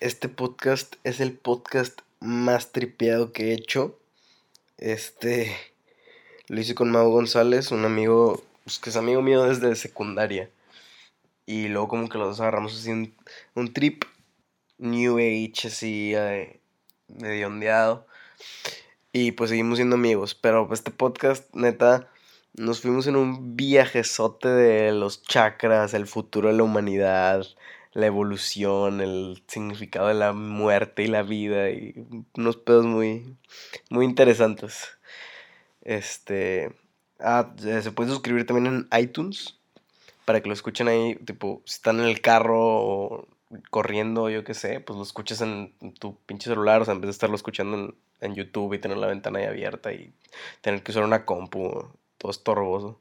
este podcast es el podcast más tripeado que he hecho. Este lo hice con Mau González, un amigo, pues, que es amigo mío desde secundaria. Y luego como que los dos agarramos así un, un trip New Age, así, eh, medio ondeado. Y pues seguimos siendo amigos. Pero este podcast, neta, nos fuimos en un viajezote de los chakras, el futuro de la humanidad, la evolución, el significado de la muerte y la vida. Y unos pedos muy, muy interesantes. Este. Ah, se puede suscribir también en iTunes. Para que lo escuchen ahí, tipo, si están en el carro o corriendo, yo qué sé, pues lo escuches en tu pinche celular, o sea, en vez de estarlo escuchando en, YouTube y tener la ventana ahí abierta y tener que usar una compu, todo estorboso,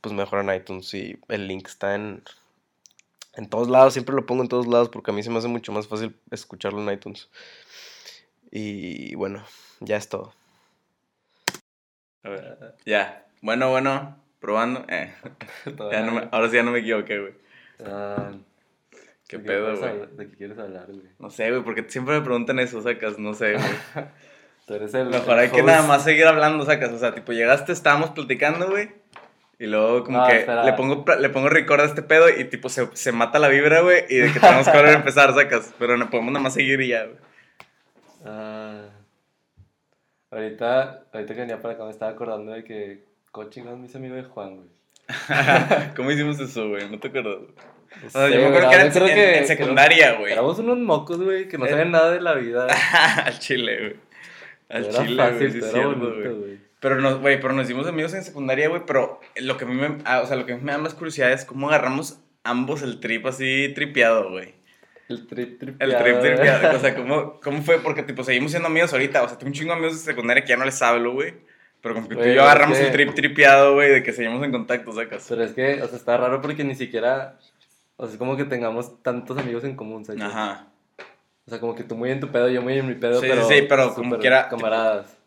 pues mejor en iTunes y el link está en, en todos lados, siempre lo pongo en todos lados porque a mí se me hace mucho más fácil escucharlo en iTunes. Y bueno, ya es todo. Ya, bueno, bueno, probando. Eh. ahora sí ya no me equivoqué, güey. Ah, ¿Qué pedo, güey? ¿De qué quieres hablar, güey? No sé, güey, porque siempre me preguntan eso, sacas, no sé, güey. Tú eres el. Mejor hay que nada más seguir hablando, sacas. O sea, tipo, llegaste, estábamos platicando, güey. Y luego como que le pongo, le pongo record a este pedo y tipo se, se mata la vibra, güey. Y de que tenemos que volver a empezar, sacas. Pero no podemos nada más seguir y ya, güey. Ah, ahorita, ahorita que venía para acá me estaba acordando de que coaching es mis amigos de Juan, güey. ¿Cómo hicimos eso, güey? No te acuerdo. O sea, yo me acuerdo que era en, en, secundaria, güey. Éramos unos mocos, güey, que no eh. saben nada de la vida. Al chile, güey. Al chile, güey. Pero nos, güey, pero nos hicimos amigos en secundaria, güey, pero lo que a mí me, ah, o sea, lo que me da más curiosidad es cómo agarramos ambos el trip así tripeado, güey. El trip tripeado. El trip tripeado, o sea, ¿cómo, ¿cómo fue? Porque, tipo, seguimos siendo amigos ahorita, o sea, tengo un chingo de amigos de secundaria que ya no les hablo, güey. Pero como que tú y yo agarramos el trip tripeado, güey, de que seguimos en contacto, sacas. Pero es que, o sea, está raro porque ni siquiera o sea, es como que tengamos tantos amigos en común, ¿sabes? Ajá. O sea, como que tú muy en tu pedo, yo muy en mi pedo, sí, pero... Sí, sí, pero como quiera... Camaradas.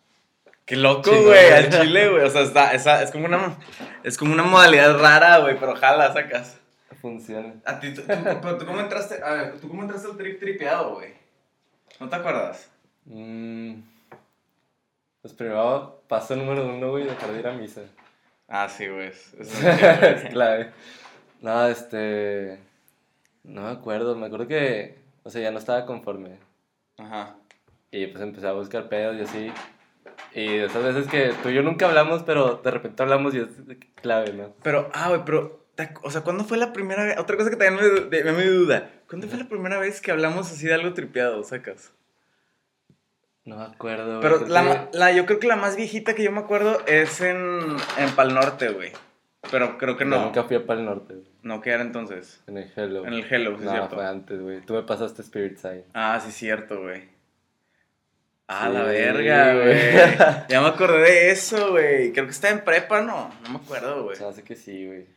Qué loco, güey, al chile, güey. O sea, está, esa, es, como una, es como una modalidad rara, güey, pero jala, sacas. Funciona. A ti, tú, pero tú cómo entraste, a ver, tú cómo entraste al trip tripeado, güey. ¿No te acuerdas? Mmm... Pues primero, paso número uno, güey, dejar de ir a misa. Ah, sí, güey. Es clave. No, este. No me acuerdo, me acuerdo que. O sea, ya no estaba conforme. Ajá. Y pues empecé a buscar pedos y así. Y esas veces que tú y yo nunca hablamos, pero de repente hablamos y es clave, ¿no? Pero, ah, güey, pero. O sea, ¿cuándo fue la primera vez? Otra cosa que también me, me, me duda. ¿Cuándo fue la primera vez que hablamos así de algo tripeado, sacas? No me acuerdo, Pero la, la, yo creo que la más viejita que yo me acuerdo es en, en Pal Norte, güey. Pero creo que no. Yo nunca fui a Pal Norte. No, ¿qué era entonces? En el Hello. En el Hello, sí, no, cierto. fue antes, güey. Tú me pasaste Spirit Side. Ah, sí, cierto, güey. Ah, la verga, güey. ya me acordé de eso, güey. Creo que está en prepa, ¿no? No me acuerdo, güey. O sea, hace que sí, güey.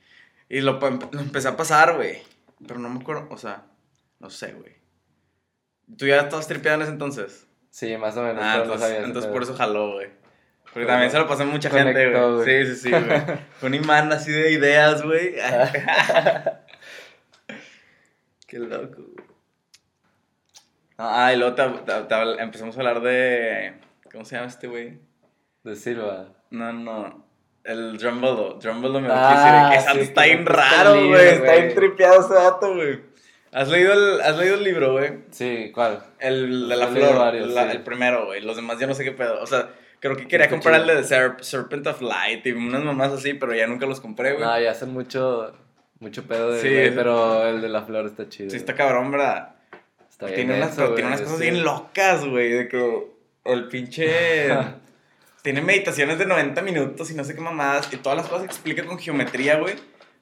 Y lo, lo, empecé a pasar, güey. Pero no me acuerdo, o sea, no sé, güey. ¿Tú ya estabas tripeando en ese entonces? Sí, más o menos. Ah, entonces, entonces por eso jaló, güey. Porque también se lo pasó a mucha gente, güey. Sí, sí, sí, güey. Un imán así de ideas, güey. Qué loco, güey. Ah, y luego empezamos a hablar de. ¿Cómo se llama este güey? De Silva. No, no. El Drumbolo. Drumbolo me ah, que sí, está bien raro, güey. Está bien tripeado ese dato, güey. ¿Has leído el, ¿Has leído el libro, güey? Sí, ¿cuál? El de la flor. El primero, güey. Los demás ya no sé qué pedo. O sea, Creo que quería comprar el de Serpent of Light y unas mamás así, pero ya nunca los compré, güey. No, ya hacen mucho, mucho pedo de, sí, pero el de la flor está chido. Sí, está cabrón, ¿verdad? Está bien tiene, unas, tiene unas cosas bien locas, güey, de que el pinche... tiene meditaciones de 90 minutos y no sé qué mamadas, y todas las cosas explica con geometría, güey.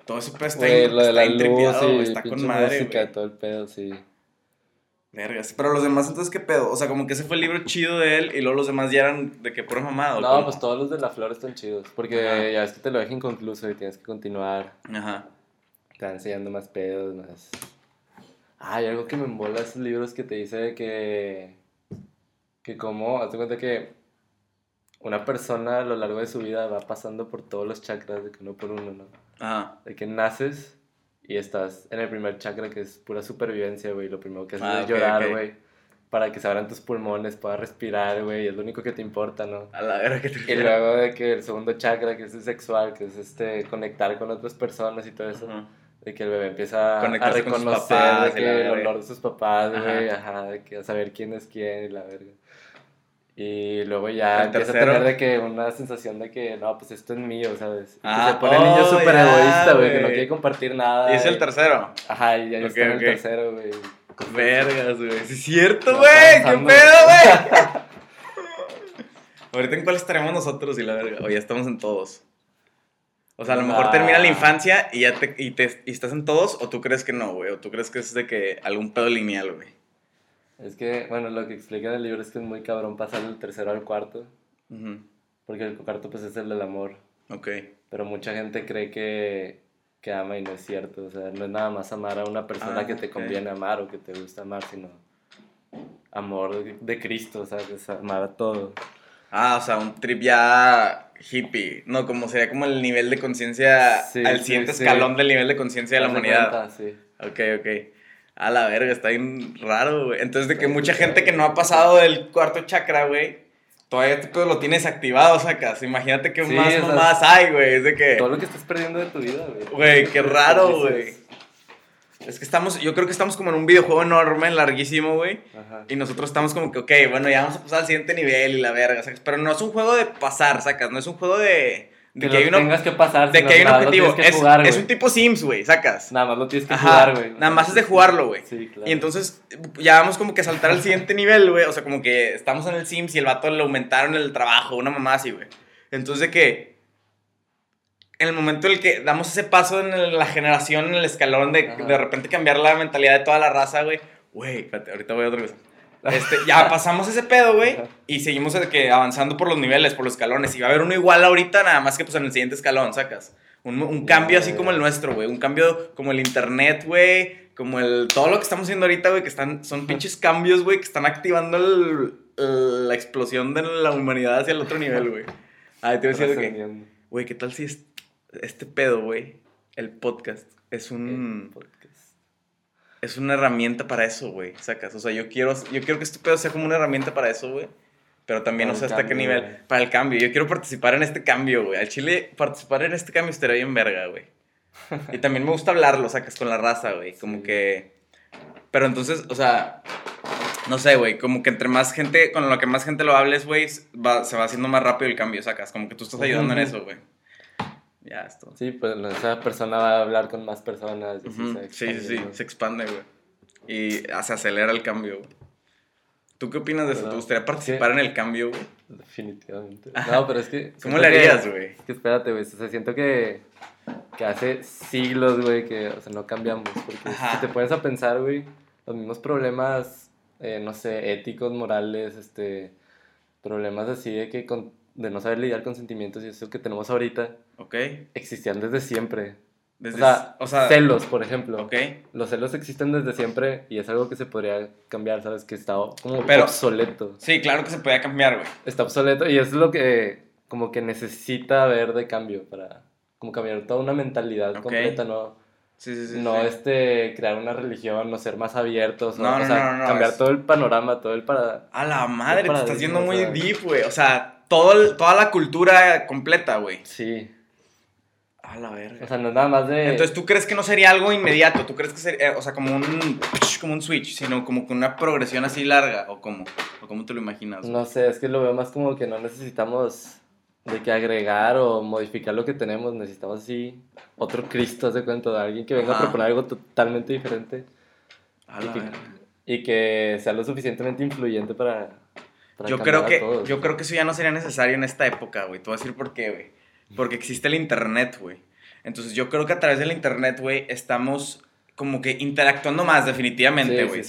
Todo eso pues, está, güey, lo de la luz, sí, está con madre, música, todo el pedo, sí. Vergas. Pero los demás, entonces, ¿qué pedo? O sea, como que ese fue el libro chido de él y luego los demás ya eran de que puro mamado. No, pues todos los de la flor están chidos. Porque ya es que te lo dejan inconcluso y tienes que continuar. Ajá. Van enseñando más pedos, más. Hay algo que me embola esos libros que te dice que. Que como, hazte cuenta que una persona a lo largo de su vida va pasando por todos los chakras de que uno por uno, ¿no? Ajá. De que naces y estás en el primer chakra que es pura supervivencia, güey. Lo primero que haces ah, es llorar, güey. Para que se abran tus pulmones, puedas respirar, güey. Es lo único que te importa, ¿no? A la vera que te Y luego de que el segundo chakra, que es el sexual, que es este conectar con otras personas y todo eso. De que el bebé empieza a reconocer que el olor de sus papás, güey. Ajá. de que a saber quién es quién y la verga. Y luego ya empieza a tener de que una sensación de que, no, pues esto es mío, ¿sabes? Ah, se pone el niño oh, súper egoísta, güey, que no quiere compartir nada. ¿Y es el tercero? Ajá, y ya está en el tercero, güey. Vergas, güey. Es cierto, güey. ¿Qué pedo, güey? Ahorita en cuál estaremos nosotros y la verga. O ya estamos en todos. O sea, a lo mejor termina la infancia y ya te, y te, y estás en todos, o tú crees que no, güey. O tú crees que es de que algún pedo lineal, güey. Es que, bueno, lo que explica en el libro es que es muy cabrón pasar del tercero al cuarto. Porque el cuarto, pues, es el del amor. Ok. Pero mucha gente cree que, que ama y no es cierto. O sea, no es nada más amar a una persona ah, que te conviene amar o que te gusta amar, sino amor de, Cristo, o sea, es amar a todo. Ah, o sea, un trip ya hippie. No, como sería como el nivel de conciencia, al siguiente escalón del nivel de conciencia de la humanidad. sí. Ok, ok. A la verga, está bien raro, güey. Entonces, de que mucha gente que no ha pasado del cuarto chakra, güey, todavía este lo tienes activado, sacas. Imagínate que más más hay, güey. Es de que. Todo lo que estás perdiendo de tu vida, güey. Güey, qué raro, güey. Es que estamos, yo creo que estamos como en un videojuego enorme, larguísimo, güey. Y nosotros estamos como que, ok, bueno, ya vamos a pasar al siguiente nivel y la verga, ¿sacas? Pero no es un juego de pasar, sacas. No es un juego de de que, hay uno, tengas que pasar. De que hay un objetivo. Es, es, un tipo Sims, güey, sacas. Nada más lo tienes que jugar, güey. Nada más es de jugarlo, güey. Sí, claro. Y entonces ya vamos como que a saltar al siguiente nivel, güey. O sea, como que estamos en el Sims y el vato le aumentaron el trabajo, una mamá así, güey. Entonces de que en el momento en el que damos ese paso en la generación, en el escalón de de repente cambiar la mentalidad de toda la raza, güey. Güey, espérate, ahorita voy a otra cosa. Este, ya pasamos ese pedo, güey. Y seguimos de que avanzando por los niveles, por los escalones. Y va a haber uno igual ahorita, nada más que pues en el siguiente escalón, sacas. Un, un cambio así como el nuestro, güey. Un cambio como el internet, güey. Como el. Todo lo que estamos haciendo ahorita, güey, que están. Son pinches cambios, güey, que están activando la explosión de la humanidad hacia el otro nivel, güey. Ah, te voy a decir que. Güey, ¿qué tal si este pedo, güey? El podcast es un es una herramienta para eso, güey, sacas. O sea, yo quiero, yo quiero que este pedo sea como una herramienta para eso, güey. Pero también no sé hasta qué nivel. Para el cambio. Yo quiero participar en este cambio, güey. Al chile, participar en este cambio estaría bien verga, güey. Y también me gusta hablarlo, sacas, con la raza, güey. Como que... Pero entonces, o sea... No sé, güey. Como que entre más gente... Con lo que más gente lo hables, güey, se va haciendo más rápido el cambio, sacas. Como que tú estás ayudando en eso, güey. Ya, esto. Sí, pues esa persona va a hablar con más personas. sí, sí, sí, se expande, güey. Y se acelera el cambio, güey. ¿Tú qué opinas de eso? ¿Te gustaría participar en el cambio, güey? Definitivamente. No, pero es que... ¿Cómo le harías, güey? Es que espérate, güey. O sea, siento que, que hace siglos, güey, que o sea, no cambiamos. Porque si te pones a pensar, güey, los mismos problemas, eh, no sé, éticos, morales, este... Problemas así de que... Con, de no saber lidiar con sentimientos y eso que tenemos ahorita, ok existían desde siempre. Desde, o, sea, celos, por ejemplo. Ok. Los celos existen desde siempre y es algo que se podría cambiar, ¿sabes? Que está como obsoleto. Sí, claro que se podría cambiar, güey. Está obsoleto y es lo que como que necesita haber de cambio para como cambiar toda una mentalidad completa, ¿no? Sí, sí, sí, no este crear una religión, no ser más abiertos, no, o sea, cambiar todo el panorama, todo el para A la madre, te estás yendo muy deep, güey. O sea, todo toda la cultura completa, güey. Sí. A la verga. O sea, no es nada más de. Entonces, ¿tú crees que no sería algo inmediato? ¿Tú crees que sería, eh, o sea, como un, como un switch, sino como con una progresión así larga? ¿O cómo? ¿O cómo te lo imaginas? No sé, es que lo veo más como que no necesitamos de que agregar o modificar lo que tenemos. Necesitamos así otro Cristo, de cuento, de alguien que venga a proponer algo totalmente diferente. Y, que, y que sea lo suficientemente influyente para yo creo que yo creo que eso ya no sería necesario en esta época, güey. Te voy a decir por qué, güey. Porque existe el internet, güey. Entonces yo creo que a través del internet, güey, estamos como que interactuando más, definitivamente, güey.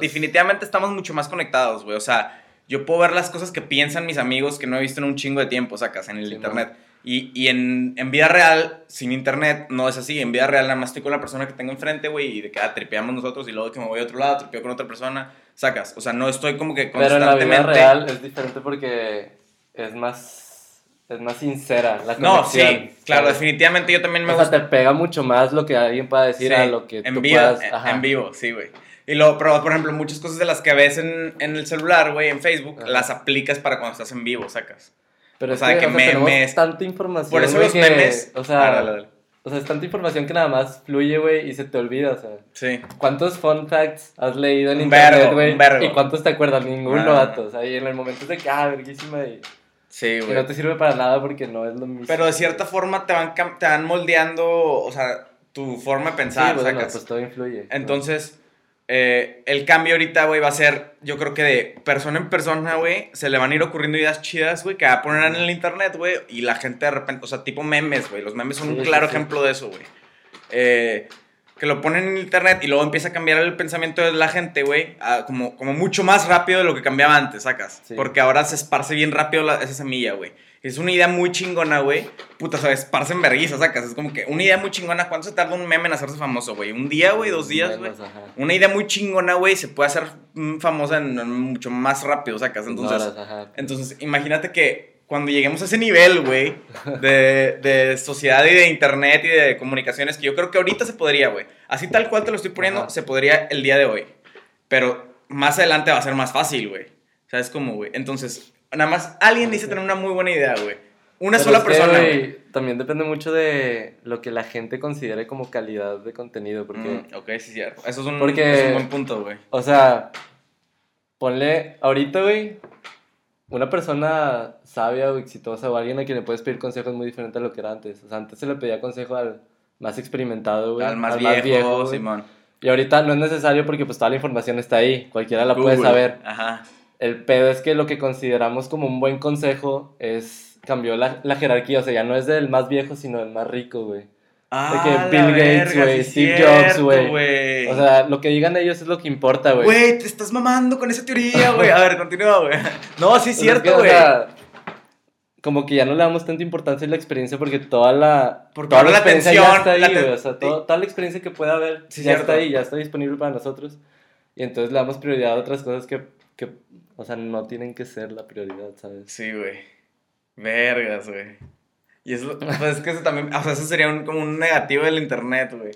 definitivamente estamos mucho más conectados, güey. O sea, yo puedo ver las cosas que piensan mis amigos que no he visto en un chingo de tiempo, sacas, en el internet. Y, y en, en, vida real, sin internet, no es así. En vida real, nada más estoy con la persona que tengo enfrente, güey, y de que ah, tripeamos nosotros y luego que me voy a otro lado, tripeo con otra persona, sacas. O sea, no estoy como que constantemente... Pero en la vida real es diferente porque es más es más sincera la No, sí, claro, definitivamente yo también me gusta. O sea, te pega mucho más lo que alguien pueda decir a lo que en tú vivo, En vivo, sí, güey. Y luego, pero, por ejemplo, muchas cosas de las que ves en, en el celular, güey, en Facebook, las aplicas para cuando estás en vivo, sacas. Pero o sea, que, memes. tanta información. Por eso los memes. O sea, o sea, es tanta información que nada más fluye, güey, y se te olvida, o sea. Sí. ¿Cuántos fun facts has leído en internet, güey? ¿Y cuántos te acuerdas? Ninguno, ah. datos. O sea, y en el momento de que, ah, verguísima, y... Sí, güey. Que no te sirve para nada porque no es lo mismo. Pero de cierta forma te van, te van moldeando, o sea, tu forma de pensar, sí, bueno, pues todo influye. Entonces... Eh, el cambio ahorita, güey, va a ser, yo creo que de persona en persona, güey, se le van a ir ocurriendo ideas chidas, güey, que va a poner en el internet, güey, y la gente de repente, o sea, tipo memes, güey, los memes son un claro ejemplo de eso, güey. Eh, que lo ponen en internet y luego empieza a cambiar el pensamiento de la gente, güey, como, como mucho más rápido de lo que cambiaba antes, sacas. Porque ahora se esparce bien rápido esa semilla, güey. Es una idea muy chingona, güey. Puta, ¿sabes? Parse en vergüenza, sacas. Es como que una idea muy chingona. ¿Cuánto se tarda un meme en hacerse famoso, güey? ¿Un día, güey? ¿Dos días, güey? Una idea muy chingona, güey, se puede hacer mm, famosa en, mucho más rápido, sacas. Entonces, entonces imagínate que cuando lleguemos a ese nivel, güey, de, de, sociedad y de internet y de comunicaciones, que yo creo que ahorita se podría, güey. Así tal cual te lo estoy poniendo, se podría el día de hoy. Pero más adelante va a ser más fácil, güey. ¿Sabes cómo, güey? Entonces, Nada más alguien dice tener una muy buena idea, güey. Una sola persona. también depende mucho de lo que la gente considere como calidad de contenido. Porque, mm, ok, sí, cierto. Eso es un, es un buen punto, güey. O sea, ponle ahorita, güey, una persona sabia o exitosa o alguien a quien le puedes pedir consejos muy diferente a lo que era antes. O sea, antes se le pedía consejo al más experimentado, güey. Al más viejo, Simón. Y ahorita no es necesario porque pues toda la información está ahí. Cualquiera la puede saber. Ajá. El pedo es que lo que consideramos como un buen consejo es cambió la, la jerarquía, o sea, ya no es del más viejo, sino del más rico, güey. Ah, de que Bill Gates, güey, Steve Jobs, güey. O sea, lo que digan ellos es lo que importa, güey. Güey, te estás mamando con esa teoría, güey. A ver, continúa, güey. No, sí es cierto, güey. O sea, como que ya no le damos tanta importancia a la experiencia porque toda la, toda la, experiencia ya está ahí, güey. O sea, toda la experiencia que pueda haber ya está ahí, ya está disponible para nosotros. Y entonces le damos prioridad a otras cosas que, que o sea, no tienen que ser la prioridad, ¿sabes? Sí, güey. Vergas, güey. Y eso, pues es que eso también, o sea, eso sería un, como un negativo del internet, güey.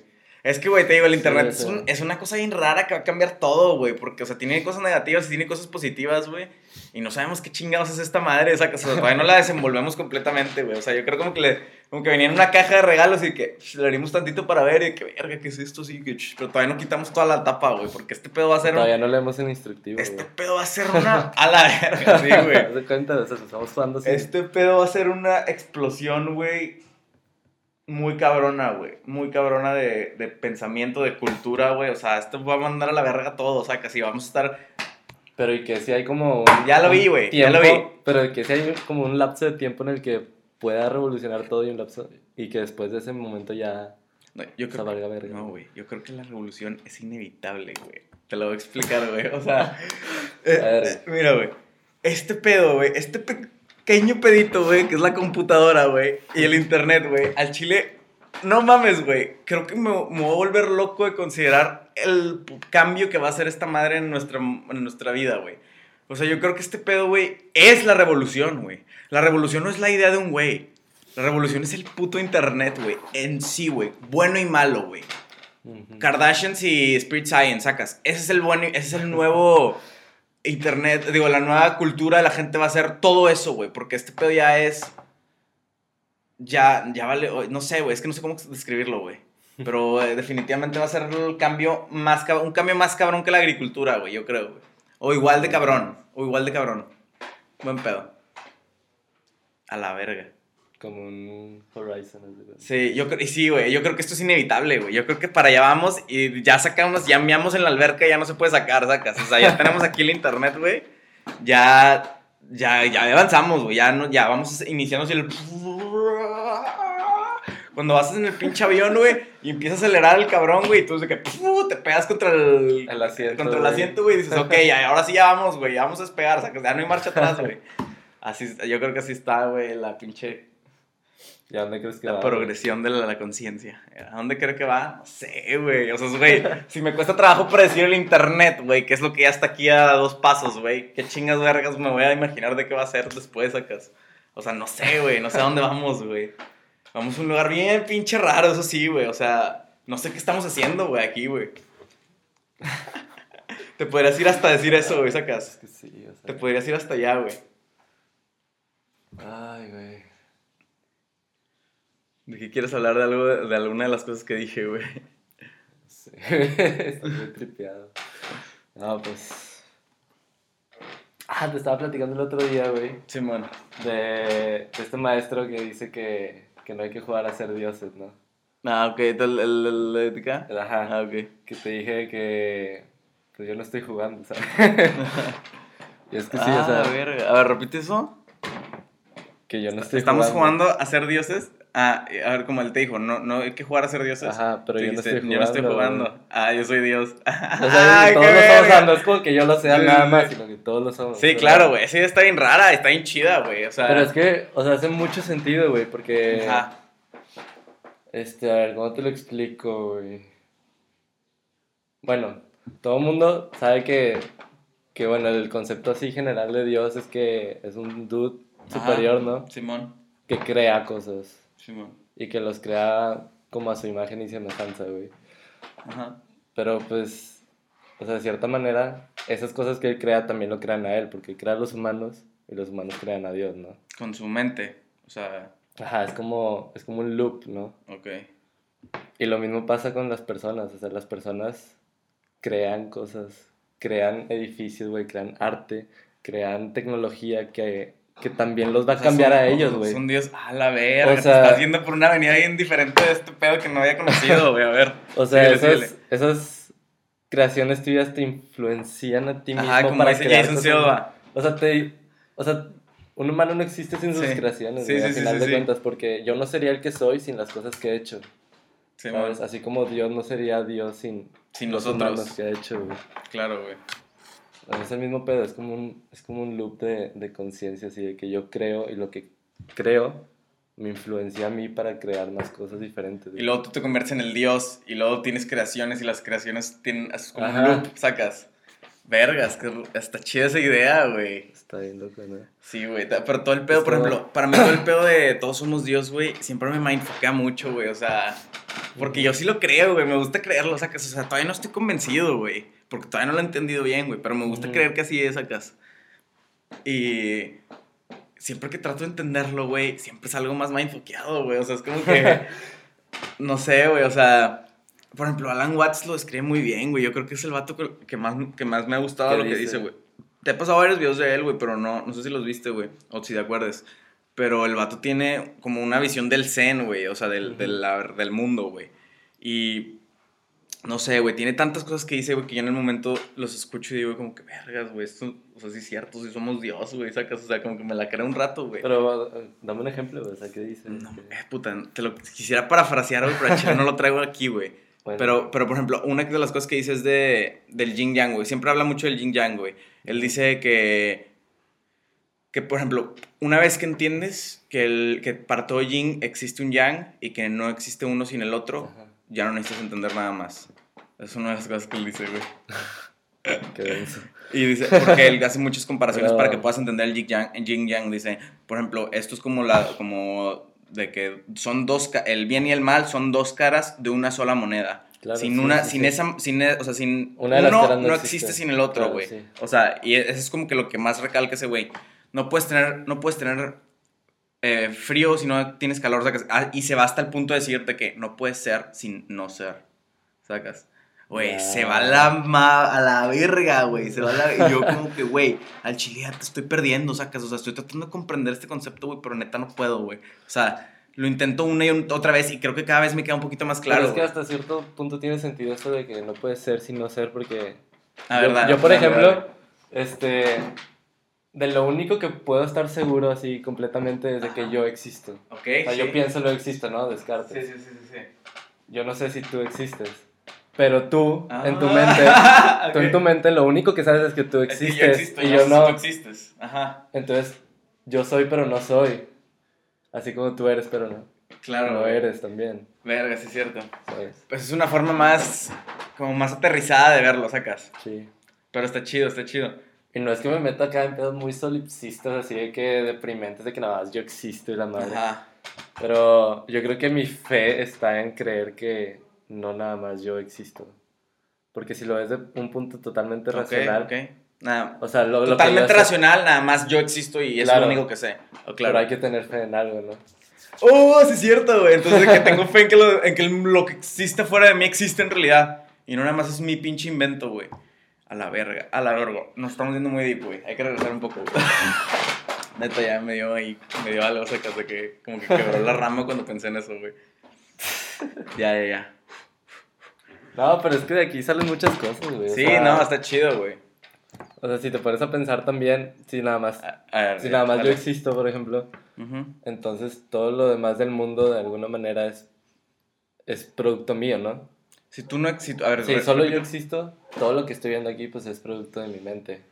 Es que, güey, te digo, el internet es, es, una cosa bien rara que va a cambiar todo, güey. Porque, o sea, tiene cosas negativas y tiene cosas positivas, güey. Y no sabemos qué chingados es esta madre. O sea, que todavía no la desenvolvemos completamente, güey. O sea, yo creo como que, le, como que venía en una caja de regalos y que le abrimos tantito para ver y que, verga, ¿qué es esto? Sí, que, pero todavía no quitamos toda la tapa, güey. Porque este pedo va a ser. Todavía no leemos en instructivo. Este pedo va a ser una. a la verga, sí, güey. de cuenta, o sea, estamos jugando así. Este pedo va a ser una explosión, güey muy cabrona, güey. Muy cabrona de, de, pensamiento, de cultura, güey. O sea, esto va a mandar a la verga todo. O sea, que si vamos a estar. Pero y que si hay como. Ya lo vi, güey. Ya lo vi. Pero que si hay como un lapso de tiempo en el que pueda revolucionar todo y un lapso. Y que después de ese momento ya. No, yo creo, verga. No, güey. Yo creo que la revolución es inevitable, güey. Te lo voy a explicar, güey. O sea. Eh, mira, güey. Este pedo, güey. Este pequeño pedito, güey, que es la computadora, güey, y el internet, güey, al chile, no mames, güey, creo que me, me, voy a volver loco de considerar el cambio que va a hacer esta madre en nuestra, en nuestra vida, güey. O sea, yo creo que este pedo, güey, es la revolución, güey. La revolución no es la idea de un güey. La revolución es el puto internet, güey, en sí, güey. Bueno y malo, güey. Kardashians y Spirit Science, sacas. Ese es el bueno, ese es el nuevo internet, digo, la nueva cultura de la gente va a ser todo eso, güey, porque este pedo ya es... Ya, ya vale, no sé, güey, es que no sé cómo describirlo, güey. Pero eh, definitivamente va a ser el cambio más, un cambio más cabrón que la agricultura, güey, yo creo, güey. O igual de cabrón, o igual de cabrón. Buen pedo. A la verga. Como un Horizon. Sí, yo y sí, güey. Yo creo que esto es inevitable, güey. Yo creo que para allá vamos y ya sacamos, ya enviamos en la alberca, ya no se puede sacar, sacas. O sea, ya tenemos aquí el internet, güey. Ya, ya, ya avanzamos, güey. Ya, no, ya vamos iniciando el. Cuando vas en el pinche avión, güey, y empieza a acelerar el cabrón, güey, y tú de que te pegas contra el, el asiento, contra el asiento, güey, y dices, ok, ahora sí ya vamos, güey, ya vamos a despegar, sacas, ya no hay marcha atrás, güey. Así, yo creo que así está, güey, la pinche ¿Y a dónde crees que la va? La progresión de la, conciencia. ¿A dónde creo que va? No sé, güey. O sea, güey, si me cuesta trabajo predecir el internet, güey, que es lo que ya está aquí a dos pasos, güey. ¿Qué chingas vergas me voy a imaginar de qué va a ser después, acá? O sea, no sé, güey, no sé a dónde vamos, güey. Vamos a un lugar bien pinche raro, eso sí, güey. O sea, no sé qué estamos haciendo, güey, aquí, güey. Te podrías ir hasta decir eso, güey, sacas. Es que sí, o sea. Te podrías ir hasta allá, güey. Ay, güey. ¿De qué quieres hablar de algo, de alguna de las cosas que dije, güey? Sí, estoy muy tripeado. No, pues. Ah, te estaba platicando el otro día, güey. Sí, man. De, de, este maestro que dice que, que no hay que jugar a ser dioses, ¿no? Ah, ok, ¿el, el, el, ética? Ajá. Ah, ok. Que te dije que. Pues yo no estoy jugando, ¿sabes? y es que sí, ah, o sea. A ver, a ver, repite eso. Que yo no estoy Estamos jugando. jugando a ser dioses. Ah, a ver, como él te dijo, no, no hay que jugar a ser dioses. Ajá, pero yo no, estoy jugando, yo no estoy jugando. Ah, yo soy Dios. O sea, todos lo somos, no es como que yo lo sea nada más, sino que todos lo somos. Sí, claro, güey, esa idea está bien rara, está bien chida, güey, o sea... Pero es que, o sea, hace mucho sentido, güey, porque... Ajá. Este, a ver, ¿cómo te lo explico, güey? Bueno, todo el mundo sabe que, que, bueno, el concepto así general de Dios es que es un dude superior, ¿no? Simón. Que crea cosas. Y que los crea como a su imagen y semejanza, güey. Ajá. Pero pues, o sea, de cierta manera, esas cosas que él crea también lo crean a él, porque crea a los humanos y los humanos crean a Dios, ¿no? Con su mente, o sea... Ajá, es como, es como un loop, ¿no? Ok. Y lo mismo pasa con las personas, o sea, las personas crean cosas, crean edificios, güey, crean arte, crean tecnología que que también los va a cambiar a ellos, güey. un dios a la verga, o sea, estás yendo por una avenida bien diferente de este pedo que no había conocido, güey, a ver. O sea, esas, esas creaciones tuyas te influencian a ti mismo Ajá, como para dice Jason Silva. O sea, te, o sea, un humano no existe sin sus creaciones, sí, sí, al final de cuentas, porque yo no sería el que soy sin las cosas que he hecho. ¿sabes? Así como Dios no sería Dios sin, sin los humanos que ha hecho, güey. Claro, güey. Es el mismo pedo, es como un, es como un loop de, de conciencia, así de que yo creo y lo que creo me influencia a mí para crear más cosas diferentes. Y luego tú te conviertes en el dios y luego tienes creaciones y las creaciones tienen como un loop, sacas. Vergas, que está chida esa idea, güey. Está bien loco, ¿no? Sí, güey. Pero todo el pedo, por ejemplo, para mí todo el pedo de todos somos Dios, güey, siempre me mindfuckea mucho, güey. O sea, porque yo sí lo creo, güey. Me gusta creerlo, sacas. O sea, todavía no estoy convencido, güey. Porque todavía no lo he entendido bien, güey. Pero me gusta creer que así es acá. Y siempre que trato de entenderlo, güey, siempre es algo más mindfuckeado, güey. O sea, es como que. no sé, güey. O sea, por ejemplo, Alan Watts lo describe muy bien, güey. Yo creo que es el vato que más, que más me ha gustado lo que dice, güey. Te he pasado varios videos de él, güey, pero no, no sé si los viste, güey. O si te acuerdas. Pero el vato tiene como una visión del zen, güey. O sea, del, del, del mundo, güey. Y no sé, güey, tiene tantas cosas que dice, güey, que yo en el momento los escucho y digo, como que vergas, güey, esto, o sea, sí es cierto, sí somos Dios, güey, sacas, o sea, como que me la creo un rato, güey. Pero dame un ejemplo, güey, o sea, ¿qué dice? No, eh, puta, te lo quisiera parafrasear, güey, pero no lo traigo aquí, güey. Pero, pero, por ejemplo, una de las cosas que dice es de, del yin yang, güey. Siempre habla mucho del yin yang, güey. Él dice que, que, por ejemplo, una vez que entiendes que, el, que para todo yin existe un yang y que no existe uno sin el otro, ya no necesitas entender nada más. Es una de las cosas que él dice, güey. Qué denso. Y dice, porque él hace muchas comparaciones para que puedas entender el yin yang, yin yang. Dice, por ejemplo, esto es como la, como de que son dos, el bien y el mal son dos caras de una sola moneda. Claro, sin una, sin esa, sin, o sea, sin una uno no, existe. sin el otro, güey. o sea, y eso es como que lo que más recalca ese güey. No puedes tener, no puedes tener eh, frío si no tienes calor, sacas. Ah, y se va hasta el punto de decirte que no puedes ser sin no ser, sacas. Güey, se va a la, a la verga, güey. Se va a la. Yo, como que, güey, al chile te estoy perdiendo, sacas. O sea, estoy tratando de comprender este concepto, güey, pero neta no puedo, güey. O sea, lo intento una y otra vez y creo que cada vez me queda un poquito más claro. Pero es que hasta cierto punto tiene sentido eso de que no puedes ser sin no ser, porque. A verdad. Yo, por ejemplo, este. De lo único que puedo estar seguro así completamente es de que yo existo. Ok. O sea, yo pienso lo existo, ¿no? Descartes. Sí, sí, sí, sí. Yo no sé si tú existes. Pero tú, en tu ah. mente, tú en tu mente lo único que sabes es que tú existes y yo, no. Tú existes. Ajá. Entonces, yo soy pero no soy. Así como tú eres pero no. Claro. No eres también. Verga, sí es cierto. Pues es una forma más, como más aterrizada de verlo, sacas. Sí. Pero está chido, está chido. Y no es que me meta acá en pedos muy solipsistas, así de que deprimentes, de que nada más yo existo y la madre. Ajá. Pero yo creo que mi fe está en creer que no nada más yo existo. Porque si lo ves de un punto totalmente racional. Ok, Nada, o sea, lo, totalmente racional, nada más yo existo y es lo único que sé. claro. Pero hay que tener fe en algo, ¿no? Oh, sí es cierto, güey. Entonces que tengo fe en que, lo, en que lo que existe fuera de mí existe en realidad. Y no nada más es mi pinche invento, güey. A la verga, a la verga. Nos estamos yendo muy deep, güey. Hay que regresar un poco, güey. Neta, ya me dio ahí, me dio algo secas de que como que quebró la rama cuando pensé en eso, güey. Ya, ya, ya. No, pero es que de aquí salen muchas cosas, güey. Sí, no, está chido, güey. O sea, si te pones a pensar también, si nada más, si nada más yo existo, por ejemplo, entonces todo lo demás del mundo de alguna manera es, es producto mío, ¿no? Si tú no existes, a ver, si solo yo existo, todo lo que estoy viendo aquí pues es producto de mi mente.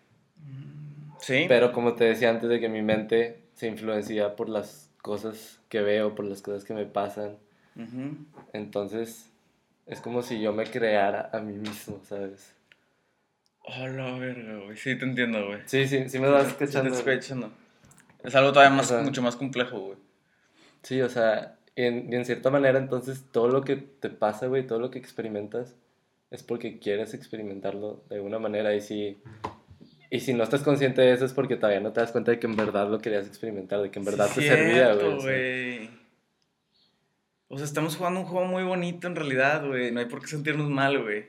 Sí. Pero como te decía antes de que mi mente se influencia por las cosas que veo, por las cosas que me pasan. Entonces, es como si yo me creara a mí mismo, ¿sabes? Hola, verga, güey. Sí, te entiendo, güey. Sí, sí, sí me vas escuchando. Sí te Es algo todavía más, mucho más complejo, güey. Sí, o sea, en, en cierta manera, entonces, todo lo que te pasa, güey, todo lo que experimentas, es porque quieres experimentarlo de alguna manera. Y si, y si no estás consciente de eso, es porque todavía no te das cuenta de que en verdad lo querías experimentar, de que en verdad te servía, güey. O sea, estamos jugando un juego muy bonito en realidad, güey. No hay por qué sentirnos mal, güey.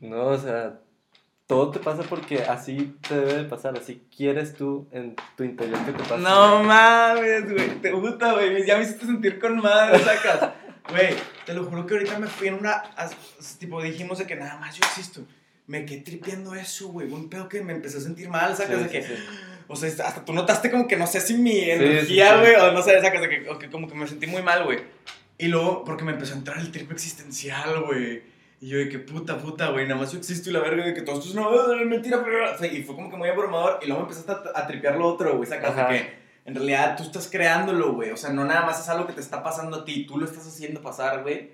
No, o sea, todo te pasa porque así te debe de pasar, así quieres tú en tu interior que te pase. No mames, güey, te gusta, güey, ya me hiciste sentir con madre, sacas. Güey, te lo juro que ahorita me fui en una, tipo, dijimos de que nada más yo existo. Me quedé tripeando eso, güey, un pedo que me empecé a sentir mal, sacas, de que... O sea, hasta tú notaste como que no sé si mi energía, güey, o no sé, sacas de que, que como que me sentí muy mal, güey. Y luego, porque me empezó a entrar el trip existencial, güey. Y yo de que puta, puta, güey, nada más yo existo y la verga de que todo esto es una mentira, pero... y fue como que muy abrumador. Y luego me empezaste a, tripear lo otro, güey, sacas de que en realidad tú estás creándolo, güey. O sea, no nada más es algo que te está pasando a ti, tú lo estás haciendo pasar, güey.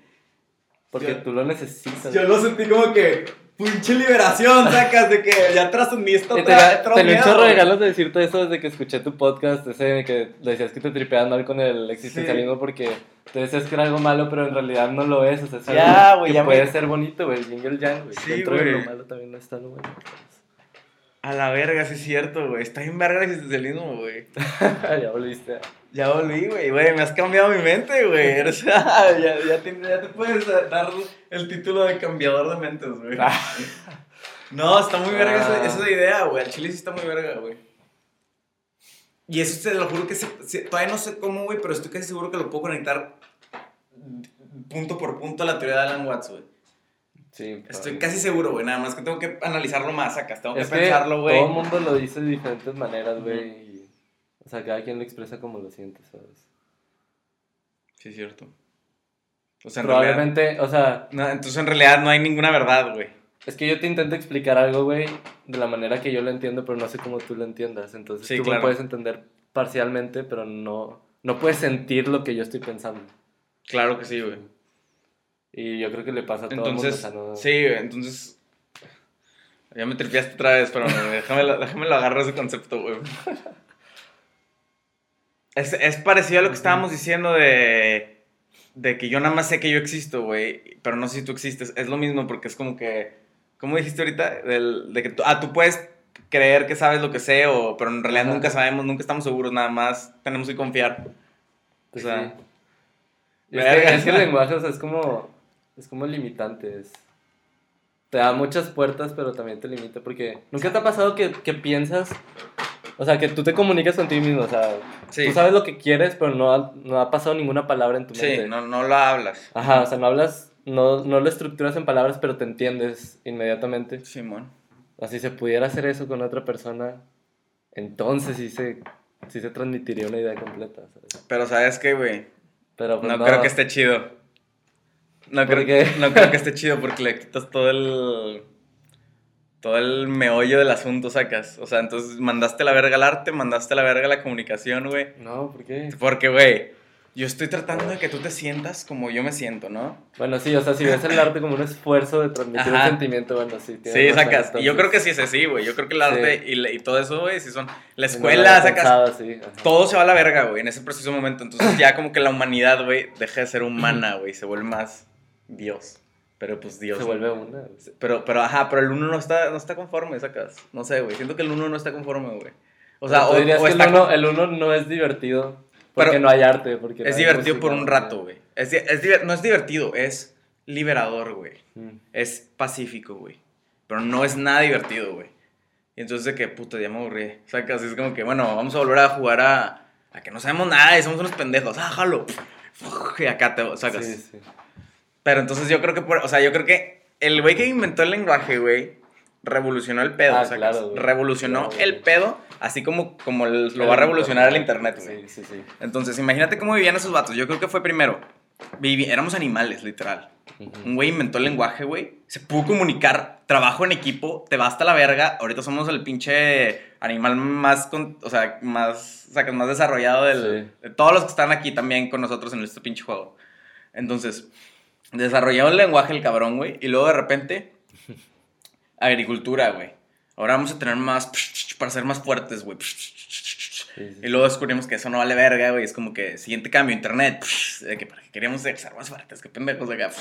Porque tú lo necesitas. Yo lo sentí como que, pinche liberación, sacas de que ya trascendí esto. Te, te lo hecho regalos de decirte eso desde que escuché tu podcast, ese de que decías que te tripeaban mal con el existencialismo porque te decías que era algo malo, pero en realidad no lo es. O sea, es ya, que puede ser bonito, güey, el jingle yang, güey. Sí, Dentro de lo malo también no está lo bueno. A la verga, sí es cierto, güey. Está bien verga el existencialismo, güey. ya volviste. Ya volví, güey, güey, me has cambiado mi mente, güey. O sea, ya, ya, te, ya te puedes dar el título de cambiador de mentes, güey. No, está muy verga esa, ah. esa, idea, güey. El chile sí está muy verga, güey. Y eso te lo juro que se, todavía no sé cómo, güey, pero estoy casi seguro que lo puedo conectar punto por punto a la teoría de Alan Watts, güey. Sí, Estoy casi seguro, güey. Nada más que tengo que analizarlo más acá. Tengo que pensarlo, güey. Todo el mundo lo dice de diferentes maneras, güey. O sea, cada quien lo expresa como lo siente, ¿sabes? Sí, es cierto. O sea, Probablemente, o sea... entonces en realidad no hay ninguna verdad, güey. Es que yo te intento explicar algo, güey, de la manera que yo lo entiendo, pero no sé cómo tú lo entiendas. Entonces tú lo puedes entender parcialmente, pero no, no puedes sentir lo que yo estoy pensando. Claro que sí, güey. Y yo creo que le pasa a todo entonces, el mundo. Sí, güey, entonces... Ya me tripiaste otra vez, pero déjame, déjame lo agarrar ese concepto, güey. Es, es, parecido a lo que estábamos diciendo de, de que yo nada más sé que yo existo, güey, pero no sé si tú existes. Es lo mismo porque es como que, ¿cómo dijiste ahorita? Del, de que tú, ah, tú puedes creer que sabes lo que sé, o, pero en realidad nunca sabemos, nunca estamos seguros, nada más tenemos que confiar. o sea, sí. es, que, el lenguaje es como, es como limitante, te da muchas puertas, pero también te limita, porque nunca te ha pasado que, que piensas o sea, que tú te comunicas con ti mismo, o sea, tú sabes lo que quieres, pero no ha, no ha pasado ninguna palabra en tu mente. Sí, no, no lo hablas. Ajá, o sea, no hablas, no, no lo estructuras en palabras, pero te entiendes inmediatamente. Simón. Así se pudiera hacer eso con otra persona, entonces sí se, sí se transmitiría una idea completa. ¿sabes? Pero ¿sabes qué, güey? Pero pues, no, no, creo que esté chido. No creo, que, no creo que esté chido porque le quitas todo el todo el meollo del asunto sacas. O sea, entonces mandaste la verga al arte, mandaste la verga a la comunicación, güey. No, ¿por qué? Porque, güey, yo estoy tratando de que tú te sientas como yo me siento, ¿no? Bueno, sí, o sea, si ves el arte como un esfuerzo de transmitir un sentimiento, bueno, sí. Sí, sacas. Y yo creo que sí es así, güey. Yo creo que el arte y, y, todo eso, güey, si son. La escuela, sacas. todo se va a la verga, güey, en ese preciso momento. Entonces ya como que la humanidad, güey, deja de ser humana, güey. Se vuelve más Dios. Pero pues Dios. Se vuelve una. Pero, pero, ajá, pero el uno no está, no está conforme, sacas. No sé, güey. Siento que el uno no está conforme, güey. O sea, o, dirías que el, uno, el uno no es divertido porque no hay arte. Porque es divertido por un rato, güey. Es, es, no es divertido, es liberador, güey. Mm. Es pacífico, güey. Pero no es nada divertido, güey. Y entonces de que, puta, ya me aburrí. O así es como que, bueno, vamos a volver a jugar a, a que no sabemos nada y somos unos pendejos. Ah, jalo. Y acá te sacas. Sí, sí. Pero entonces yo creo que, o sea, yo creo que el güey que inventó el lenguaje, güey, revolucionó el pedo. Ah, claro, revolucionó el pedo, así como, como lo va a revolucionar el internet, güey. Sí, sí, sí. Entonces, imagínate cómo vivían esos vatos. Yo creo que fue primero, éramos animales, literal. Un güey inventó el lenguaje, güey. Se pudo comunicar, trabajo en equipo, te basta la verga. Ahorita somos el pinche animal más, o sea, más, o más desarrollado del, de todos los que están aquí también con nosotros en este pinche juego. Entonces, desarrolló el lenguaje el cabrón, güey. Y luego de repente agricultura, güey. Ahora vamos a tener más para ser más fuertes, güey. Y luego descubrimos que eso no vale verga, güey. Es como que siguiente cambio, internet. De que para que queríamos ser más fuertes, que pendejos de acá.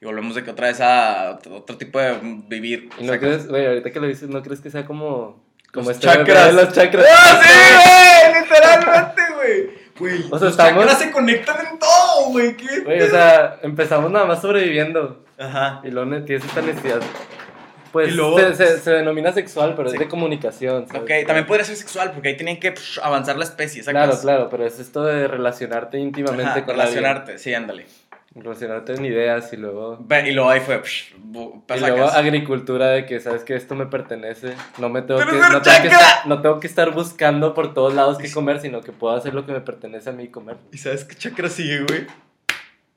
Y volvemos de que otra vez a otro tipo de vivir. ¿Y no crees, güey, ahorita que lo dices, no crees que sea como. Como los este chakras. De los chakras. ¡Ah, sí, güey! Literalmente, güey. Güey, o sea, los estamos... chakras se conectan en todo, güey. Güey, o sea, empezamos nada más sobreviviendo. Ajá. Y luego tienes esta necesidad pues se, se, denomina sexual, pero es de comunicación. Ok, también podría ser sexual, porque ahí tienen que avanzar la especie. Claro, claro, pero es esto de relacionarte íntimamente con Relacionarte, sí, ándale. Relacionarte en ideas y luego. Y luego ahí fue. y luego agricultura de que sabes que esto me pertenece. No me tengo que, no tengo que, estar, no tengo que estar buscando por todos lados qué comer, sino que puedo hacer lo que me pertenece a mí comer. ¿Y sabes qué chakra sigue, güey?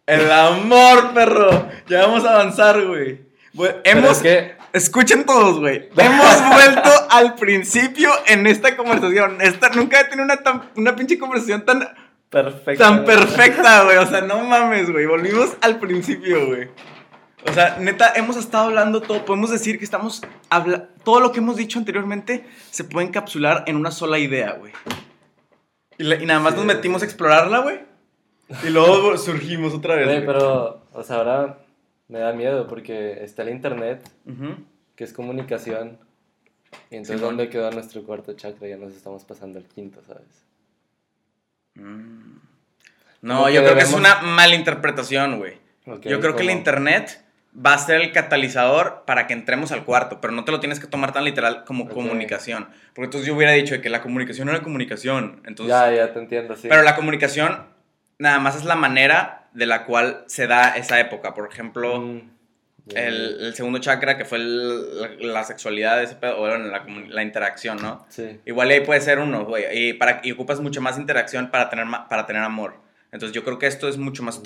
El amor, perro. Ya vamos a avanzar, güey hemos. Escuchen todos, güey. Hemos vuelto al principio en esta conversación. Esta, nunca he tenido una, una pinche conversación tan. Perfecta. Tan perfecta, güey. O sea, no mames, güey. Volvimos al principio, güey. O sea, neta, hemos estado hablando todo. Podemos decir que estamos. Habla todo lo que hemos dicho anteriormente se puede encapsular en una sola idea, güey. Y, nada más nos metimos a explorarla, güey. Y luego surgimos otra vez. Güey, pero, o sea, ahora me da miedo porque está el internet, que es comunicación. Y entonces, ¿dónde quedó nuestro cuarto chakra? Ya nos estamos pasando al quinto, ¿sabes? Mm. No, yo creo que es una malinterpretación, güey. yo creo que el internet va a ser el catalizador para que entremos al cuarto, pero no te lo tienes que tomar tan literal como comunicación. Porque entonces yo hubiera dicho que la comunicación no era comunicación. Entonces, ya, ya te entiendo, sí. Pero la comunicación nada más es la manera de la cual se da esa época. Por ejemplo, mm, el, segundo chakra, que fue la, sexualidad, ese o bueno, la, interacción, ¿no? Sí. Igual ahí puede ser uno, güey. Y, para, y ocupas mucho más interacción para tener, para tener amor. Entonces yo creo que esto es mucho más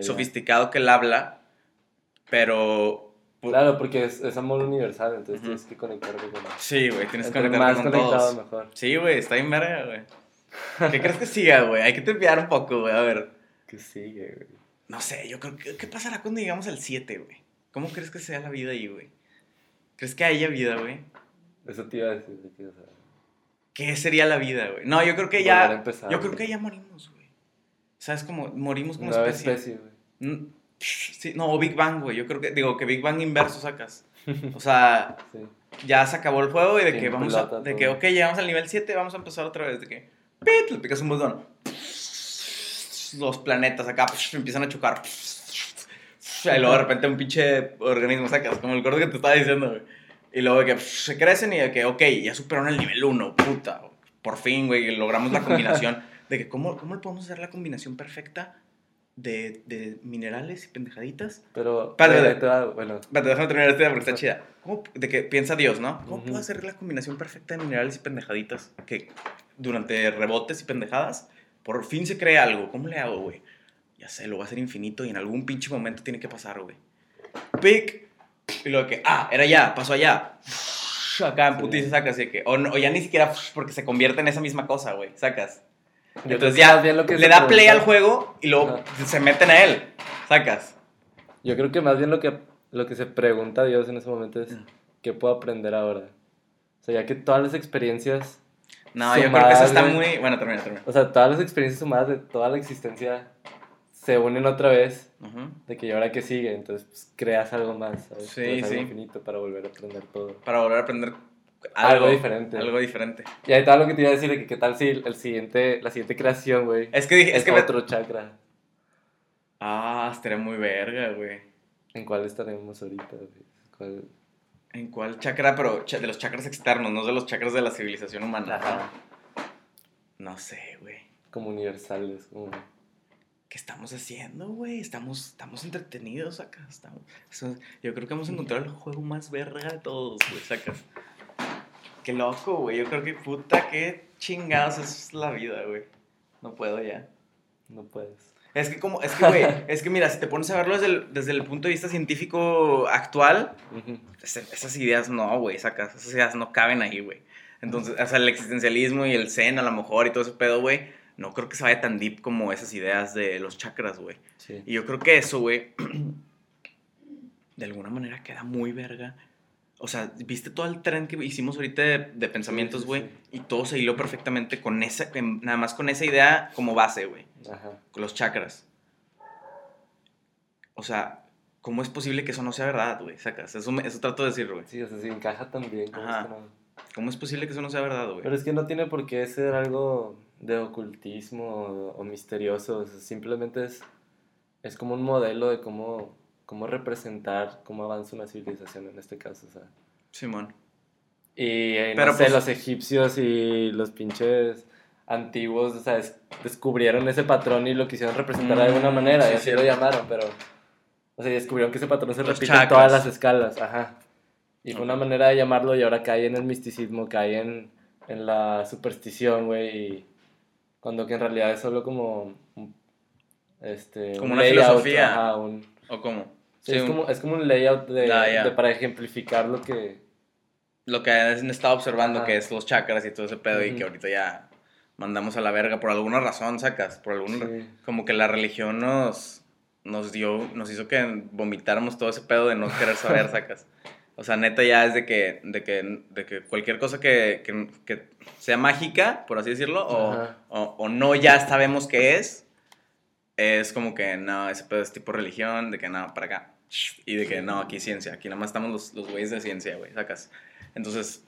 sofisticado que el habla, pero... Claro, porque es, amor universal, entonces tienes que conectarte con Sí, güey, tienes que conectarte con todos. Mejor. Sí, güey, está bien verga, güey. ¿Qué crees que siga, güey? Hay que tempear un poco, güey, a ver. ¿Qué sigue, güey? No sé, yo creo que. ¿Qué pasará cuando llegamos al 7, güey? ¿Cómo crees que sea la vida ahí, güey? ¿Crees que haya vida, güey? Eso te iba a decir, ¿Qué sería la vida, güey? No, yo creo que ya. yo creo que ya morimos, güey. ¿Sabes cómo? Morimos como Nueva especie. especie güey. Mm, sí, no, Big Bang, güey. Yo creo que. Digo, que Big Bang inverso sacas. O sea. sí. Ya se acabó el juego y de que vamos a. De que, ok, llegamos al nivel 7, vamos a empezar otra vez. De que. ¡Pit! Le picas un botón los planetas acá empiezan a chocar. Y luego de repente un pinche organismo sacas, como el gordo que te estaba diciendo, güey. Y luego de que se crecen y de que, ok, ya superaron el nivel 1, puta. Por fin, güey, logramos la combinación. De que, ¿cómo, ¿cómo le podemos hacer la combinación perfecta de, de minerales y pendejaditas? Pero, espérate, bueno. Espérate, déjame terminar esta idea porque está chida. ¿Cómo, de que piensa Dios, ¿no? ¿Cómo puedo hacer la combinación perfecta de minerales y pendejaditas que durante rebotes y pendejadas por fin se cree algo. ¿Cómo le hago, güey? Ya sé, lo va a hacer infinito y en algún pinche momento tiene que pasar, güey. Pic. Y luego que, ah, era ya, pasó allá. Acá en putiza sacas, así que, o, ya ni siquiera porque se convierte en esa misma cosa, güey, sacas. Entonces ya le da play al juego y luego se meten a él. Sacas. Yo creo que más bien lo que, lo que se pregunta Dios en ese momento es. ¿qué puedo aprender ahora? O sea, ya que todas las experiencias... No, yo creo que eso está muy... Bueno, termina, termina. O sea, todas las experiencias sumadas de toda la existencia se unen otra vez, de que ahora que sigue, entonces pues, creas algo más, ¿sabes? Sí, sí. infinito para volver a aprender todo. Para volver a aprender algo, diferente. Algo diferente. Y ahí está lo que te iba a decir, de que qué tal si el siguiente, la siguiente creación, güey. Es que dije, es, que otro chakra. Ah, estaría muy verga, güey. ¿En cuál estaremos ahorita, güey? ¿En cuál chakra? Pero de los chakras externos, no de los chakras de la civilización humana. No sé, güey. Como universales, como... ¿qué estamos haciendo, güey? Estamos, estamos entretenidos acá. Estamos, yo creo que hemos encontrado el juego más verga de todos, güey, sacas. Qué loco, güey. Yo creo que puta, qué chingados es la vida, güey. No puedo ya. No puedes. Es que como, es que, güey, es que mira, si te pones a verlo desde el, desde el punto de vista científico actual, esas ideas no, güey, sacas, esas ideas no caben ahí, güey. Entonces, o sea, el existencialismo y el zen a lo mejor y todo ese pedo, güey, no creo que se vaya tan deep como esas ideas de los chakras, güey. Y yo creo que eso, güey, de alguna manera queda muy verga. O sea, viste todo el tren que hicimos ahorita de, pensamientos, güey, y todo se hiló perfectamente con esa, nada más con esa idea como base, güey. Con los chakras. O sea, ¿cómo es posible que eso no sea verdad, güey? Sacas, eso, eso trato de decir, güey. Sí, o sea, sí encaja también. ¿Cómo es posible que eso no sea verdad, güey? Pero es que no tiene por qué ser algo de ocultismo o, misterioso, simplemente es, es como un modelo de cómo, cómo representar cómo avanza una civilización en este caso, o sea. Simón. Y eh, no sé, pues los egipcios y los pinches antiguos, o sea, descubrieron ese patrón y lo quisieron representar de alguna mm, manera, y así lo llamaron, pero, o sea, descubrieron que ese patrón se repite en todas las escalas, ajá. Y fue una manera de llamarlo y ahora cae en el misticismo, cae en, en la superstición, güey, y cuando que en realidad es solo como. Este, como una filosofía. ¿O cómo? Sí, es, como, es como un layout de, de, para ejemplificar lo que. Lo que han estado observando, que es los chakras y todo ese pedo, y que ahorita ya mandamos a la verga por alguna razón, sacas. Por algún. Como que la religión nos. Nos dio. Nos hizo que vomitáramos todo ese pedo de no querer saber, sacas. O sea, neta ya es de que, de que, de que cualquier cosa que, que, que, sea mágica, por así decirlo, o, o, o, no ya sabemos qué es, es como que no, ese pedo es tipo religión, de que no, para acá. Y de que no, aquí ciencia, aquí nada más estamos los, los güeyes de ciencia, güey, sacas. Entonces,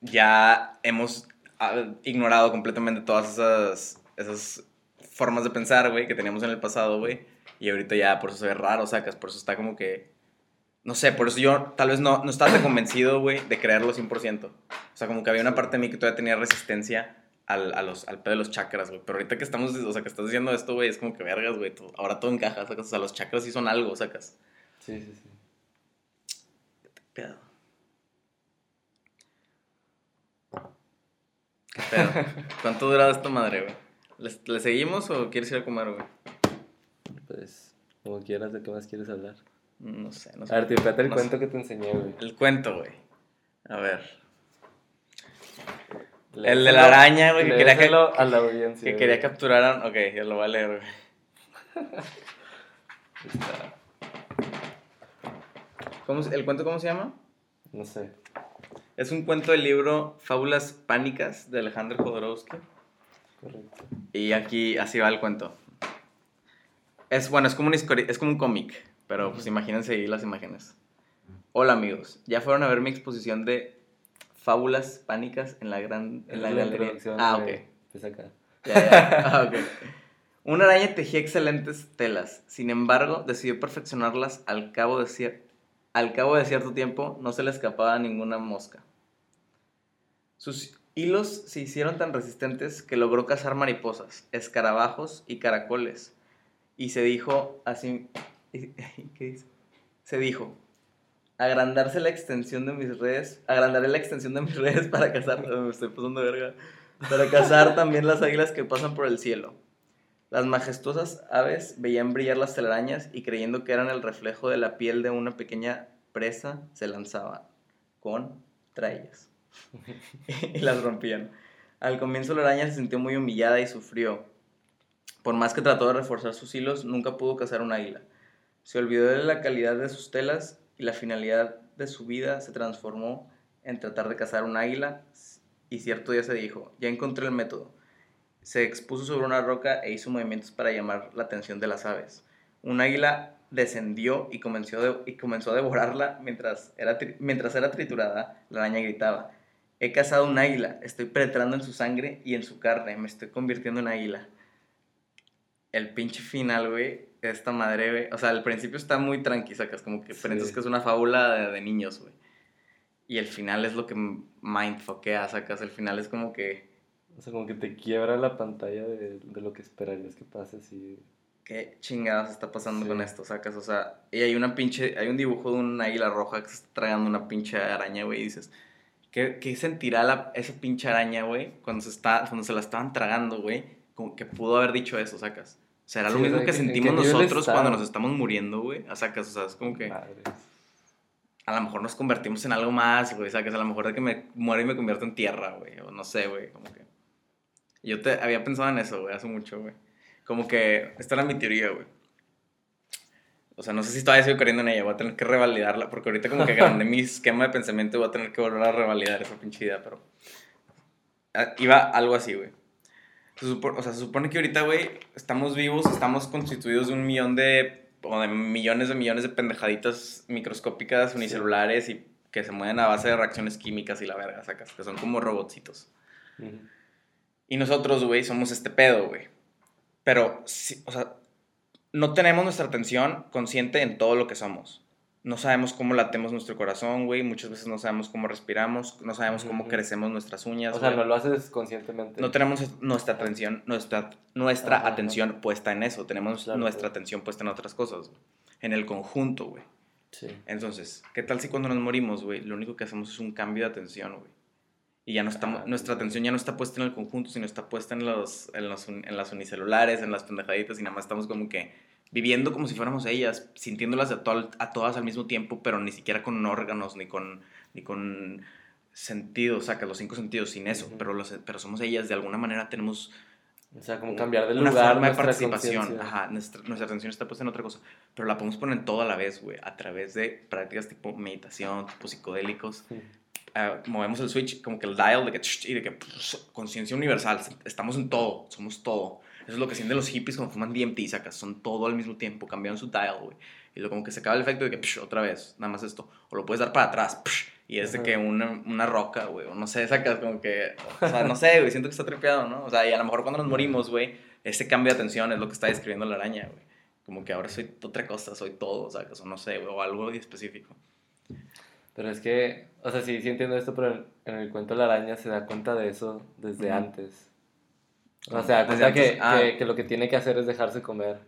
ya hemos ah, ignorado completamente todas esas, esas formas de pensar, güey, que teníamos en el pasado, güey. Y ahorita ya por eso se ve raro, sacas, por eso está como que no sé, por eso yo tal vez no, no estaba tan convencido, güey, de creerlo 100%. O sea, como que había una parte de mí que todavía tenía resistencia al, a los, al pedo de los chakras, güey. Pero ahorita que estamos, o sea, que estás diciendo esto, güey, es como que vergas, güey. Ahora todo encaja, sacas. O sea, los chakras sí son algo, sacas. Sí, sí, sí. ¿Qué pedo? ¿Qué pedo? ¿Cuánto dura esta madre, güey? ¿Le, seguimos o quieres ir a comer, güey? Pues, como quieras, ¿de qué más quieres hablar? No sé, no sé. A ver, te el cuento que te enseñé, güey. El cuento, güey. A ver. el de la araña, güey, que quería que, a la audiencia, que quería capturar. Ok, ya lo voy a leer, güey. ¿Cómo, ¿El cuento cómo se llama? No sé. Es un cuento del libro Fábulas Pánicas de Alejandro Jodorowsky. Correcto. Y aquí así va el cuento. Es bueno, es como un, es como un cómic. Pero pues imagínense ahí las imágenes. Hola amigos, ya fueron a ver mi exposición de fábulas pánicas en la gran en la, galería. Ah, ok. Pues acá. Ah, okay. Una araña tejía excelentes telas, sin embargo, decidió perfeccionarlas al cabo de, al cabo de cierto tiempo, no se le escapaba ninguna mosca. Sus hilos se hicieron tan resistentes que logró cazar mariposas, escarabajos y caracoles, y se dijo así ¿Qué dice? Se dijo, agrandarse la extensión de mis redes, agrandaré la extensión de mis redes para cazar, me estoy pasando verga, para cazar también las águilas que pasan por el cielo. Las majestuosas aves veían brillar las telarañas y creyendo que eran el reflejo de la piel de una pequeña presa, se lanzaban contra ellas y las rompían. Al comienzo la araña se sintió muy humillada y sufrió. Por más que trató de reforzar sus hilos, nunca pudo cazar un águila. Se olvidó de la calidad de sus telas y la finalidad de su vida se transformó en tratar de cazar un águila y cierto día se dijo, ya encontré el método. Se expuso sobre una roca e hizo movimientos para llamar la atención de las aves. Un águila descendió y comenzó, a devorarla mientras era, mientras era triturada. La araña gritaba, he cazado un águila, estoy penetrando en su sangre y en su carne, me estoy convirtiendo en águila. El pinche final, güey, esta madre, güey. O sea, al principio está muy tranqui, sacas como que piensas que es una fábula de, niños, güey. Y el final es lo que mindfuckea, sacas. El final es como que. O sea, como que te quiebra la pantalla de, lo que esperarías que pase así. ¿Qué chingados está pasando con esto, sacas? O sea, y hay una pinche. Hay un dibujo de una águila roja que se está tragando una pinche araña, güey, y dices. ¿Qué, qué sentirá la, esa pinche araña, güey, cuando se, está, cuando se la estaban tragando, güey? Como que pudo haber dicho eso, sacas. Será lo mismo que sentimos nosotros cuando nos estamos muriendo, güey. O sea, que, o sea, es como que. A lo mejor nos convertimos en algo más, güey. O sea, que a lo mejor de que me muero y me convierto en tierra, güey. O no sé, güey. Como que. Yo te había pensado en eso, güey, hace mucho, güey. Como que. Esta era mi teoría, güey. O sea, no sé si todavía sigo creyendo en ella. Voy a tener que revalidarla. Porque ahorita, como que grande mi esquema de pensamiento, voy a tener que volver a revalidar esa pinche idea, pero. Ah, iba algo así, güey o sea, se supone que ahorita, güey, estamos vivos, estamos constituidos de un millón de, o de millones de millones de pendejaditas microscópicas, unicelulares y que se mueven a base de reacciones químicas y la verga, sacas, que son como robotcitos. Y nosotros, güey, somos este pedo, güey. Pero, o sea, no tenemos nuestra atención consciente en todo lo que somos no sabemos cómo latemos nuestro corazón, güey. Muchas veces no sabemos cómo respiramos, no sabemos cómo crecemos nuestras uñas. O sea, no lo haces conscientemente. No tenemos nuestra atención, nuestra, nuestra atención puesta en eso. Tenemos nuestra atención puesta en otras cosas, en el conjunto, güey. Sí. Entonces, ¿qué tal si cuando nos morimos, güey, lo único que hacemos es un cambio de atención, güey? Y ya no estamos, ah, nuestra atención ya no está puesta en el conjunto, sino está puesta en, los, en, los, en las unicelulares, en las pendejaditas, y nada más estamos como que viviendo como si fuéramos ellas, sintiéndolas a, a todas al mismo tiempo, pero ni siquiera con órganos, ni con, ni con sentidos, saca los cinco sentidos sin eso, pero, los, pero somos ellas, de alguna manera tenemos... O sea, como cambiar de lugar, una forma de participación. Ajá, nuestra, nuestra, atención está puesta en otra cosa, pero la podemos poner todo a la vez, güey, a través de prácticas tipo meditación, tipo psicodélicos. Ah, movemos el switch, como que el dial, de que, y de que pues, conciencia universal, estamos en todo, somos todo. Eso es lo que sienten los hippies cuando fuman DMT, sacas. Son todo al mismo tiempo, cambian su dial, güey. Y luego como que se acaba el efecto de que, otra vez, nada más esto. O lo puedes dar para atrás, y es de que una, una roca, güey. O no sé, sacas como que, o sea, no sé, güey, siento que está tripeado, ¿no? O sea, y a lo mejor cuando nos morimos, güey, ese cambio de atención es lo que está describiendo la araña, güey. Como que ahora soy otra cosa, soy todo, sacas, o no sé, güey, o algo específico. Pero es que, o sea, sí, sí entiendo esto, pero en, el cuento la araña se da cuenta de eso desde antes. O sea, que, ah. que, que, lo que tiene que hacer es dejarse comer.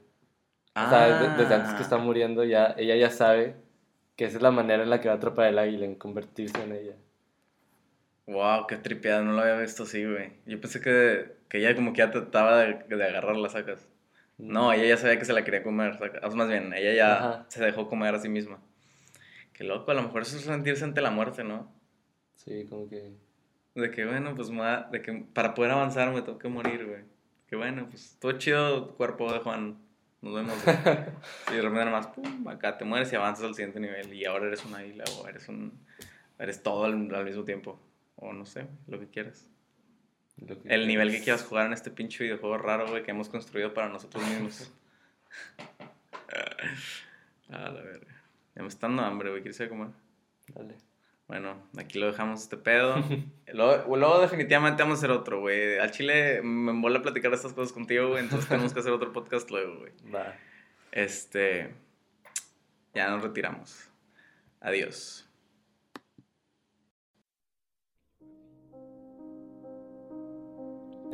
O sea, desde, antes que está ah. muriendo, ya, ella ya sabe que esa es la manera en la que va a atrapar el águila, en convertirse en ella. Wow, qué tripeada, no lo había visto así, güey. Yo pensé que, que ella como que ya trataba de, de agarrar las sacas. No, ella ya sabía que se la quería comer. O más bien, ella ya se dejó comer a sí misma. Qué loco, a lo mejor eso es sentirse ante la muerte, ¿no? Sí, como que... De que, bueno, pues de que para poder avanzar me tengo que morir, güey. Que bueno, pues todo chido cuerpo de Juan. Nos vemos. y de repente nada más, pum, acá te mueres y avanzas al siguiente nivel. Y ahora eres una isla o eres un. Eres todo al, mismo tiempo. O no sé, lo que quieras. el nivel que quieras jugar en este pinche videojuego raro, güey, que hemos construido para nosotros mismos. A la verga. Ya me está dando hambre, güey. ¿Quieres ir a comer? Dale. Bueno, aquí lo dejamos este pedo. luego, luego, definitivamente vamos a hacer otro, güey. Al chile me mola platicar estas cosas contigo, güey. Entonces tenemos que hacer otro podcast luego, güey. Va. Este. Ya nos retiramos. Adiós.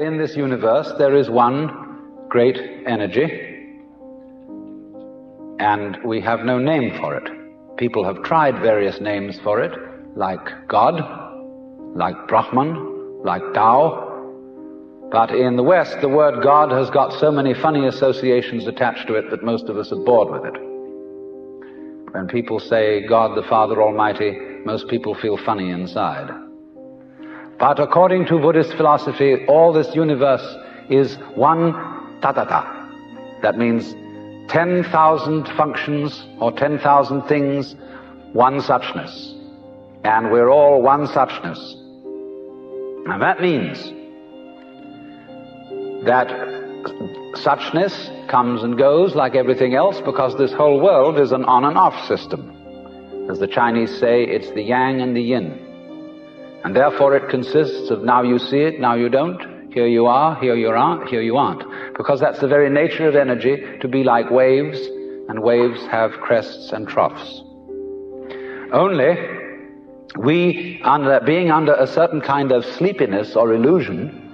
In this universe, there is one great energy, and we have no name for it. People have tried various names for it. Like God, like Brahman, like Tao. But in the West, the word God has got so many funny associations attached to it that most of us are bored with it. When people say God the Father Almighty, most people feel funny inside. But according to Buddhist philosophy, all this universe is one tatata. That means 10,000 functions or 10,000 things, one suchness. And we're all one suchness. And that means that suchness comes and goes like everything else because this whole world is an on and off system. As the Chinese say, it's the yang and the yin. And therefore it consists of now you see it, now you don't, here you are, here you aren't, here you aren't. Because that's the very nature of energy to be like waves, and waves have crests and troughs. Only we, under, being under a certain kind of sleepiness or illusion,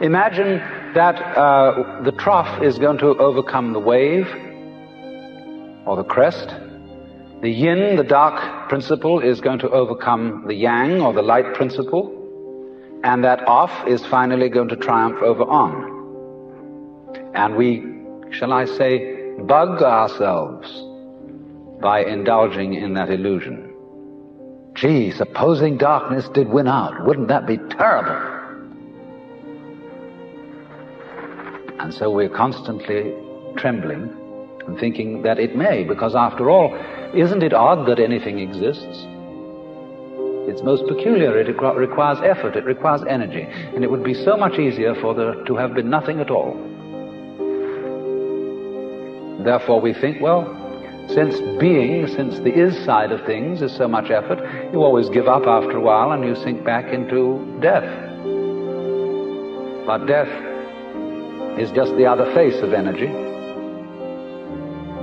imagine that uh, the trough is going to overcome the wave or the crest, the yin, the dark principle, is going to overcome the yang, or the light principle, and that off is finally going to triumph over on. And we, shall I say, bug ourselves by indulging in that illusion. Gee, supposing darkness did win out, wouldn't that be terrible? And so we're constantly trembling and thinking that it may, because after all, isn't it odd that anything exists? It's most peculiar. It requires effort. It requires energy. And it would be so much easier for there to have been nothing at all. Therefore, we think, well, since being, since the is side of things is so much effort, you always give up after a while and you sink back into death. But death is just the other face of energy.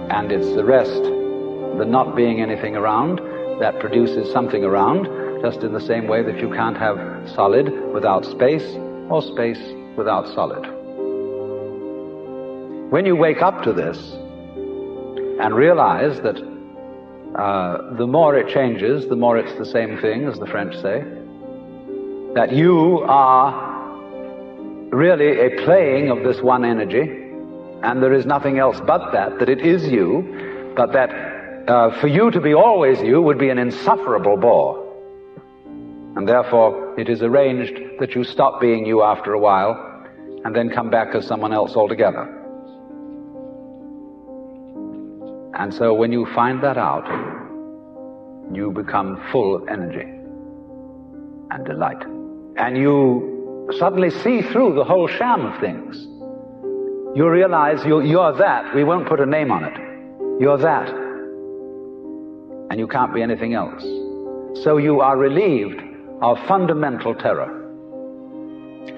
And it's the rest the not being anything around that produces something around, just in the same way that you can't have solid without space or space without solid. When you wake up to this and realize that uh, the more it changes, the more it's the same thing, as the French say, that you are really a playing of this one energy, and there is nothing else but that, that it is you, but that uh, for you to be always you would be an insufferable bore. And therefore, it is arranged that you stop being you after a while and then come back as someone else altogether. And so when you find that out, you become full of energy and delight. And you suddenly see through the whole sham of things. You realize you, you're that. We won't put a name on it. You're that and you can't be anything else. So you are relieved of fundamental terror.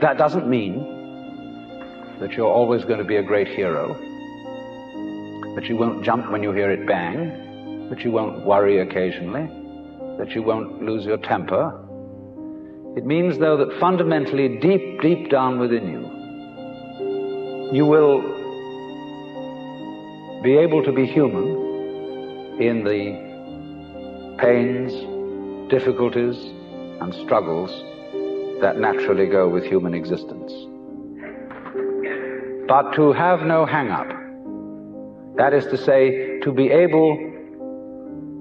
That doesn't mean that you're always going to be a great hero, that you won't jump when you hear it bang, that you won't worry occasionally, that you won't lose your temper. It means, though, that fundamentally, deep, deep down within you, you will be able to be human in the pains, difficulties, and struggles that naturally go with human existence. But to have no hang up, that is to say, to be able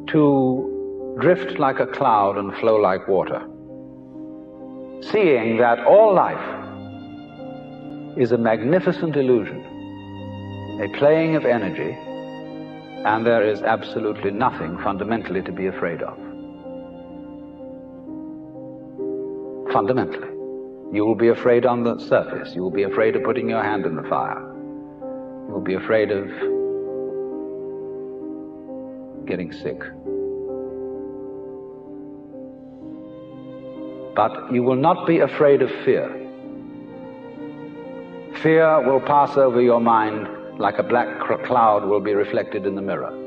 to drift like a cloud and flow like water, seeing that all life is a magnificent illusion, a playing of energy and there is absolutely nothing fundamentally to be afraid of. Fundamentally. You will be afraid on the surface. You will be afraid of putting your hand in the fire. You will be afraid of getting sick. But you will not be afraid of fear. Fear will pass over your mind like a black cloud will be reflected in the mirror.